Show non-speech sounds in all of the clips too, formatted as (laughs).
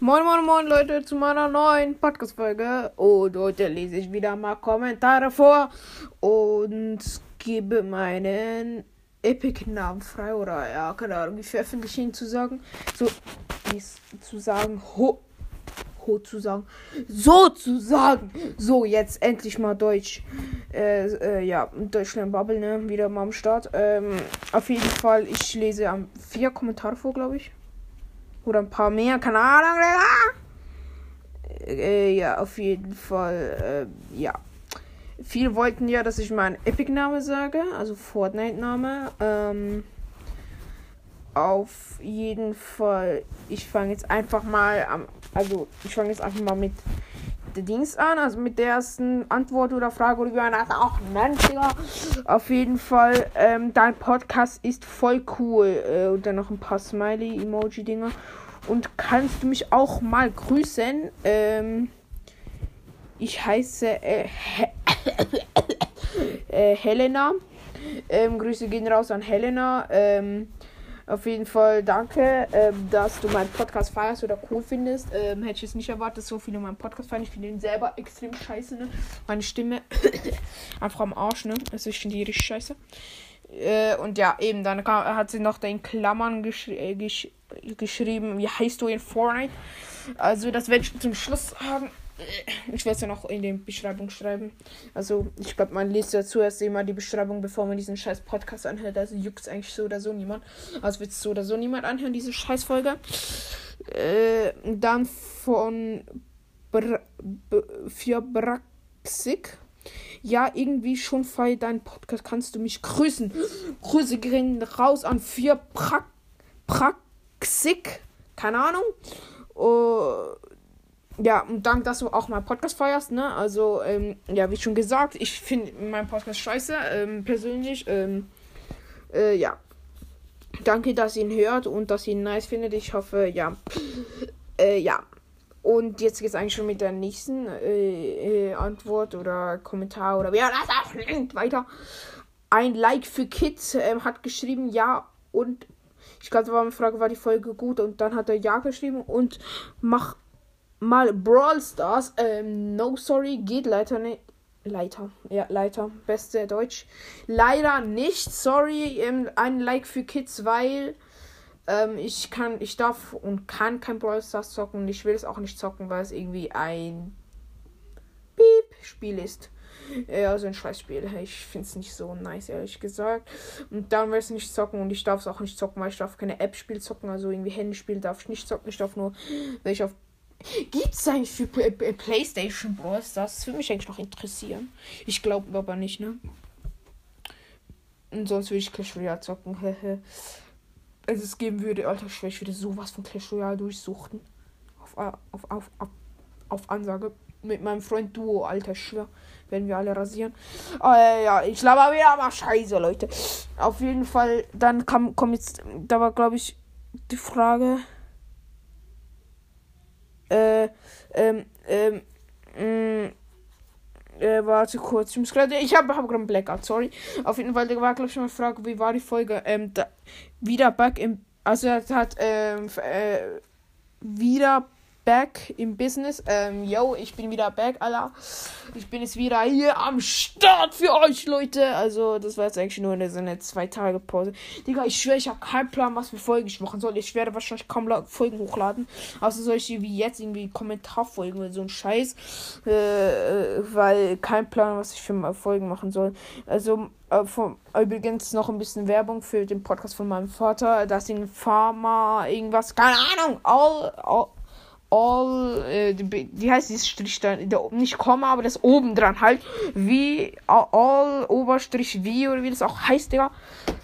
Moin, moin, moin, Leute, zu meiner neuen Podcast-Folge. Und heute lese ich wieder mal Kommentare vor und gebe meinen Epic-Namen frei. Oder ja, keine Ahnung, wie veröffentliche ihn zu sagen. So, zu sagen, ho, ho zu sagen. So zu sagen. So, jetzt endlich mal Deutsch. Äh, äh, ja, Deutschland Bubble, ne? Wieder mal am Start. Ähm, auf jeden Fall, ich lese vier Kommentare vor, glaube ich. Oder ein paar mehr, keine Ahnung, äh, ja, auf jeden Fall, äh, ja. Viele wollten ja, dass ich meinen Epic-Name sage, also Fortnite-Name. Ähm, auf jeden Fall, ich fange jetzt einfach mal am, also ich fange jetzt einfach mal mit Dings an, also mit der ersten Antwort oder Frage oder wie man das auch nennt, Digga. Auf jeden Fall, ähm, dein Podcast ist voll cool. Äh, und dann noch ein paar Smiley-Emoji-Dinger. Und kannst du mich auch mal grüßen? Ähm, ich heiße äh, (coughs) äh, Helena. Ähm, Grüße gehen raus an Helena. Ähm, auf jeden Fall danke, ähm, dass du meinen Podcast feierst oder cool findest. Ähm, hätte ich jetzt nicht erwartet, so viele meinen Podcast feiern. Ich finde ihn selber extrem scheiße, ne? Meine Stimme (coughs) einfach am Arsch, ne? Also ich finde die richtig scheiße. Äh, und ja, eben, dann kam, hat sie noch den Klammern gesch äh, gesch geschrieben, wie heißt du in Fortnite? Also das werde ich zum Schluss sagen. Ich werde es ja noch in die Beschreibung schreiben. Also, ich glaube, man liest ja zuerst immer die Beschreibung, bevor man diesen scheiß Podcast anhört. Also juckt es eigentlich so oder so niemand. Also wird es so oder so niemand anhören, diese Scheißfolge. Äh, dann von Bra für Braxik. Ja, irgendwie schon feier deinen Podcast. Kannst du mich grüßen? Grüße gehen raus an für pra Praxik. Keine Ahnung. Uh, ja, und danke, dass du auch meinen Podcast feierst, ne? Also, ähm, ja, wie schon gesagt, ich finde meinen Podcast scheiße, ähm, persönlich. Ähm, äh, ja. Danke, dass ihr ihn hört und dass ihr ihn nice findet. Ich hoffe, ja. Äh, ja. Und jetzt geht es eigentlich schon mit der nächsten äh, äh, Antwort oder Kommentar oder wer das auch weiter. Ein Like für Kids ähm, hat geschrieben, ja, und ich glaube, da war eine Frage, war die Folge gut? Und dann hat er ja geschrieben und mach mal Brawl Stars. Ähm, no, sorry, geht leider nicht. Leiter, ja, Leiter, beste Deutsch. Leider nicht, sorry, ähm, ein Like für Kids, weil ähm, ich kann, ich darf und kann kein Brawl Stars zocken und ich will es auch nicht zocken, weil es irgendwie ein Piep-Spiel ist. Ja, so ein Scheißspiel. Ich finde es nicht so nice, ehrlich gesagt. Und dann will ich es nicht zocken und ich darf es auch nicht zocken, weil ich darf keine App-Spiel zocken, also irgendwie Handyspiel darf ich nicht zocken. Ich darf nur, wenn ich auf Gibt es eigentlich für PlayStation Bros? Das würde mich eigentlich noch interessieren. Ich glaube aber nicht, ne? Und sonst würde ich Clash Royale zocken. also es geben würde, Alter, ich würde sowas von Clash Royale durchsuchten. Auf, auf, auf, auf, auf Ansage. Mit meinem Freund Duo, Alter, schwör. Werden wir alle rasieren. Äh, ja, ich glaube aber wieder mal scheiße, Leute. Auf jeden Fall, dann kam, kommt jetzt, da war, glaube ich, die Frage äh, ähm, ähm, mh, mm, äh, warte kurz. Ich muss gerade. Ich habe hab gerade einen Blackout, sorry. Auf jeden Fall, da war, glaube ich, eine Frage, wie war die Folge? Ähm, da, wieder back im. Also, hat, ähm, äh, wieder back im Business. Ähm, yo, ich bin wieder back, Alter. Ich bin jetzt wieder hier am Start für euch, Leute. Also, das war jetzt eigentlich nur eine, so eine zwei Tage Pause. Digga, ich schwöre, ich habe keinen Plan, was für Folgen ich machen soll. Ich werde wahrscheinlich kaum Folgen hochladen. Außer solche wie jetzt irgendwie Kommentarfolgen oder so ein Scheiß. Äh, äh weil kein Plan, was ich für Folgen machen soll. Also, äh, vom, übrigens noch ein bisschen Werbung für den Podcast von meinem Vater. Das in Pharma irgendwas. Keine Ahnung. All, all all, äh, wie heißt dieses Strich da? Nicht Komma, aber das oben dran halt. Wie all Oberstrich wie oder wie das auch heißt, Digga.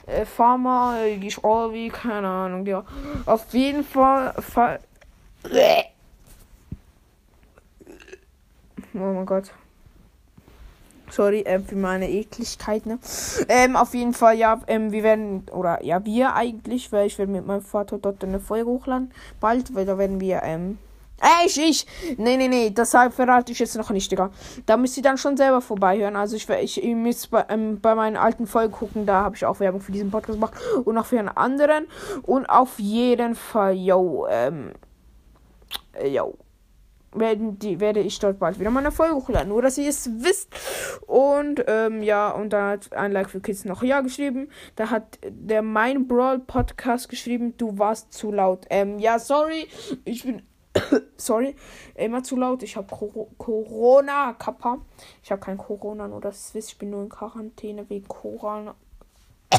Äh, Pharma, äh, all wie, keine Ahnung, Digga. Auf jeden Fall. Fall oh mein Gott. Sorry äh, für meine Ekligkeit, ne? Ähm, auf jeden Fall, ja, ähm, wir werden, oder ja, wir eigentlich, weil ich werde mit meinem Vater dort eine Folge hochladen. Bald, weil da werden wir, ähm, Ey, ich, ich. Nee, nee, nee. Deshalb verrate ich jetzt noch nicht, Digga. Da müsst ihr dann schon selber vorbeihören. Also ich, ich ihr müsst bei, ähm, bei meinen alten Folgen gucken. Da habe ich auch Werbung für diesen Podcast gemacht. Und auch für einen anderen. Und auf jeden Fall, yo, ähm. äh, yo, werden die, werde ich dort bald wieder meine Folge hochladen. Nur, dass ihr es wisst. Und, ähm, ja, und dann hat ein Like für Kids noch ja geschrieben. Da hat der Mein Brawl Podcast geschrieben, du warst zu laut. Ähm, ja, sorry, ich bin, (coughs) sorry, immer zu laut. Ich habe Corona, Kappa. Ich habe kein Corona, nur das wisst. Ich bin nur in Quarantäne wegen Corona. (coughs)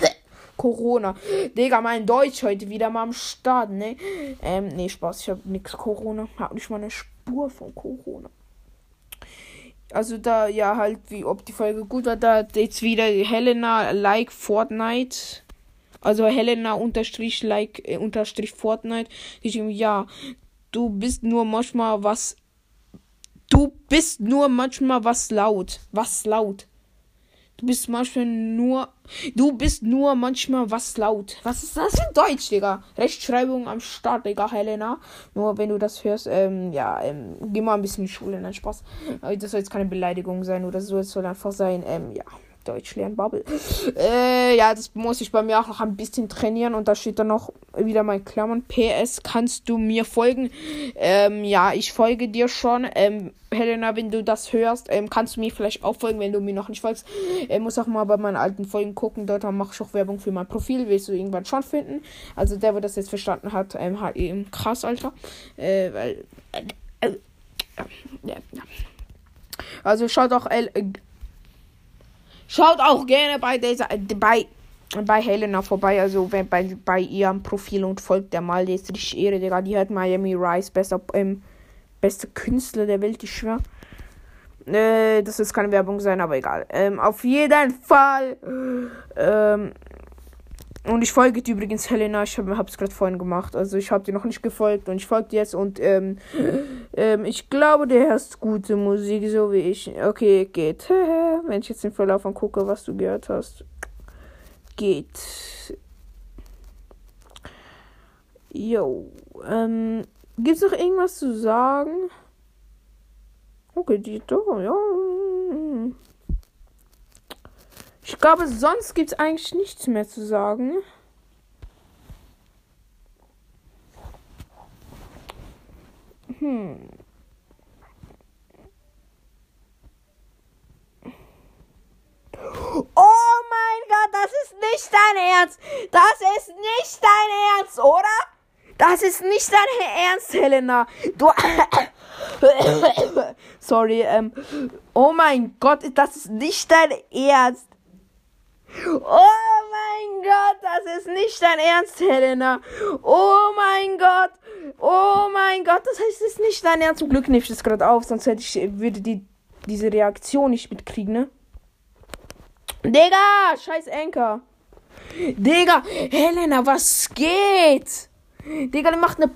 Corona. Digga, mein Deutsch heute wieder mal am Start, ne? Ähm, nee, Spaß, ich hab nix Corona. Hab nicht mal eine Spur von Corona. Also da, ja, halt, wie ob die Folge gut war, da jetzt wieder Helena like Fortnite. Also Helena unterstrich like äh, unterstrich Fortnite. Ich ja, du bist nur manchmal was. Du bist nur manchmal was laut. Was laut. Du bist manchmal nur. Du bist nur manchmal was laut. Was ist das in Deutsch, Digga? Rechtschreibung am Start, Digga, Helena. Nur wenn du das hörst, ähm, ja, ähm, geh mal ein bisschen in die Schule, nein, Spaß. Das soll jetzt keine Beleidigung sein oder so, es soll einfach sein, ähm, ja. Deutsch lernen, Bubble. Äh, ja, das muss ich bei mir auch noch ein bisschen trainieren. Und da steht dann noch wieder mein Klammern. PS, kannst du mir folgen? Ähm, ja, ich folge dir schon. Ähm, Helena, wenn du das hörst, ähm, kannst du mir vielleicht auch folgen, wenn du mir noch nicht folgst. Ich muss auch mal bei meinen alten Folgen gucken. Dort mache ich auch Werbung für mein Profil. Willst du irgendwann schon finden? Also der, der das jetzt verstanden hat, ähm, hat eben krass, Alter. Äh, weil. Äh, äh, ja, ja. Also schaut auch L Schaut auch gerne bei dieser, bei, bei Helena vorbei, also wenn, bei, bei ihrem Profil und folgt der mal, die ist richtig Ehre, Digga. Die hat Miami Rice, bester, ähm, beste Künstler der Welt, ich schwör. Äh, das ist keine Werbung sein, aber egal. Ähm, auf jeden Fall. Ähm, und ich folge dir übrigens Helena. Ich habe es gerade vorhin gemacht. Also ich habe dir noch nicht gefolgt und ich folge dir jetzt. Und ähm, ähm, ich glaube, der hörst gute Musik, so wie ich. Okay, geht. (laughs) Wenn ich jetzt den Verlauf angucke, was du gehört hast. Geht. Jo. Ähm, Gibt es noch irgendwas zu sagen? Okay, die doch, ja. Ich glaube, sonst gibt es eigentlich nichts mehr zu sagen. Hm. Oh mein Gott, das ist nicht dein Ernst. Das ist nicht dein Ernst, oder? Das ist nicht dein Ernst, Helena. Du. (coughs) Sorry, ähm. Oh mein Gott, das ist nicht dein Ernst. Oh mein Gott, das ist nicht dein Ernst, Helena. Oh mein Gott. Oh mein Gott, das heißt, es ist nicht dein Ernst. Zum Glück nehme ich das gerade auf, sonst hätte ich, würde die, diese Reaktion nicht mitkriegen, ne? Digga, scheiß Enker. Digga, Helena, was geht? Digga, die macht eine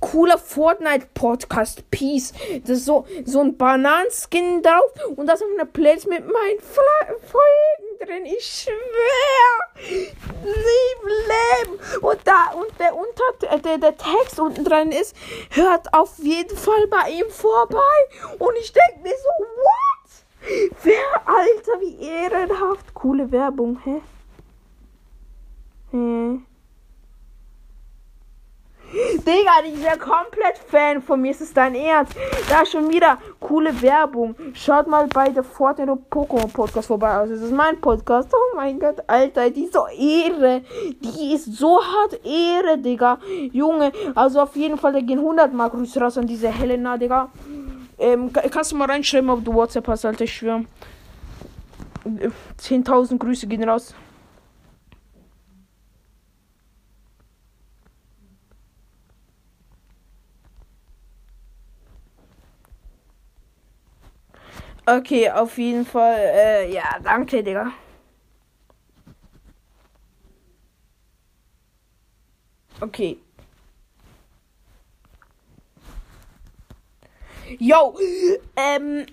cooler Fortnite-Podcast. Peace. Das ist so, so ein Bananenskin drauf und das auf einer Playlist mit meinen Fla Folgen drin. Ich schwör. Lieb Leben. Und da, und der unter, der, der Text unten dran ist, hört auf jeden Fall bei ihm vorbei. Und ich denke mir so, what? Wer, Alter, wie ehrenhaft. Coole Werbung? Hä? Digga, ich bin komplett Fan von mir. Ist es dein Ernst? Da ist schon wieder coole Werbung. Schaut mal bei der Fortnite Pokémon Podcast vorbei aus. Das ist mein Podcast. Oh mein Gott, Alter, die ist so Ehre. Die ist so hart Ehre, Digga. Junge, also auf jeden Fall, da gehen 100 Mal Grüße raus an diese Helena, Digga. Ähm, kannst du mal reinschreiben, ob du WhatsApp hast, Alter, ich schwöre. 10.000 Grüße gehen raus. Okay, auf jeden Fall. Äh, ja, danke, Digga. Okay. Yo, ähm,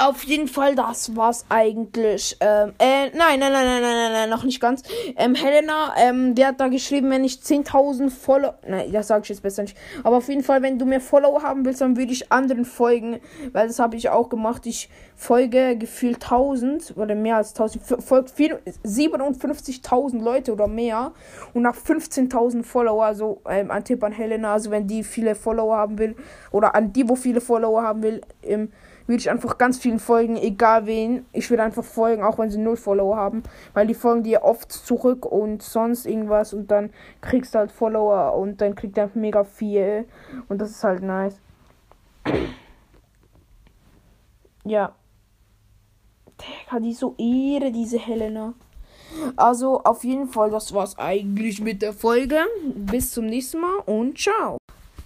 auf jeden Fall, das war's eigentlich. Ähm, äh, nein, nein, nein, nein, nein, nein, nein, noch nicht ganz. Ähm, Helena, ähm, der hat da geschrieben, wenn ich 10.000 Follower, nein, das sage ich jetzt besser nicht. Aber auf jeden Fall, wenn du mir Follower haben willst, dann würde ich anderen folgen, weil das habe ich auch gemacht. Ich folge gefühlt 1000 oder mehr als 1000, folgt 57.000 Leute oder mehr und nach 15.000 Follower, also ähm, ein Tipp an Helena, also wenn die viele Follower haben will oder an die, wo viele Follower haben will, im würde ich einfach ganz vielen folgen, egal wen. Ich würde einfach folgen, auch wenn sie null Follower haben, weil die folgen dir oft zurück und sonst irgendwas und dann kriegst du halt Follower und dann kriegt er mega viel und das ist halt nice. Ja. Digga, die so Ehre, diese Helena. Also auf jeden Fall, das war's eigentlich mit der Folge. Bis zum nächsten Mal und ciao.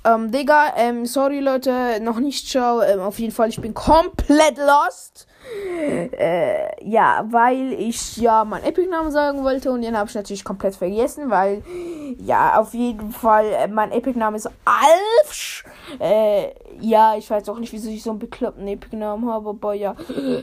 Ähm, Digga, ähm, sorry Leute, noch nicht ciao. Ähm, auf jeden Fall, ich bin komplett lost. Äh, ja, weil ich ja meinen Epic-Namen sagen wollte und den habe ich natürlich komplett vergessen, weil ja, auf jeden Fall, äh, mein Epic-Name ist Alfsch. Äh, ja, ich weiß auch nicht, wieso ich so einen bekloppten Epic-Namen habe, aber ja,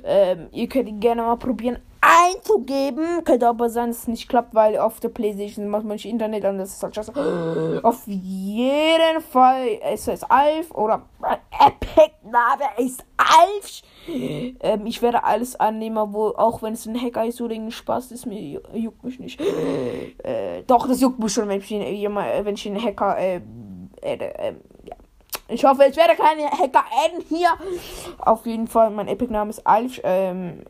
ähm, ihr könnt ihn gerne mal probieren einzugeben. Könnte aber sein, dass es nicht klappt, weil auf der Playstation macht man nicht Internet an. Das ist halt scheiße. Auf jeden Fall ist es Alf oder Epic Name ist Alf. Ähm, ich werde alles annehmen, wo, auch wenn es ein Hacker ist oder ein Spaß ist, mir juckt mich nicht. Äh, doch, das juckt mich schon, wenn ich, wenn ich einen Hacker äh, äh, äh, ja. Ich hoffe, es werde keine Hacker adden hier. Auf jeden Fall, mein Epic-Name ist Alf. Ähm,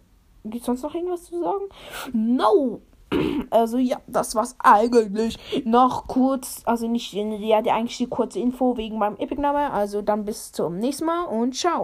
Gibt sonst noch irgendwas zu sagen? No! (clears throat) Also ja, das war's eigentlich. Noch kurz, also nicht, ja, eigentlich die kurze Info wegen meinem Epic-Name. Also dann bis zum nächsten Mal und ciao.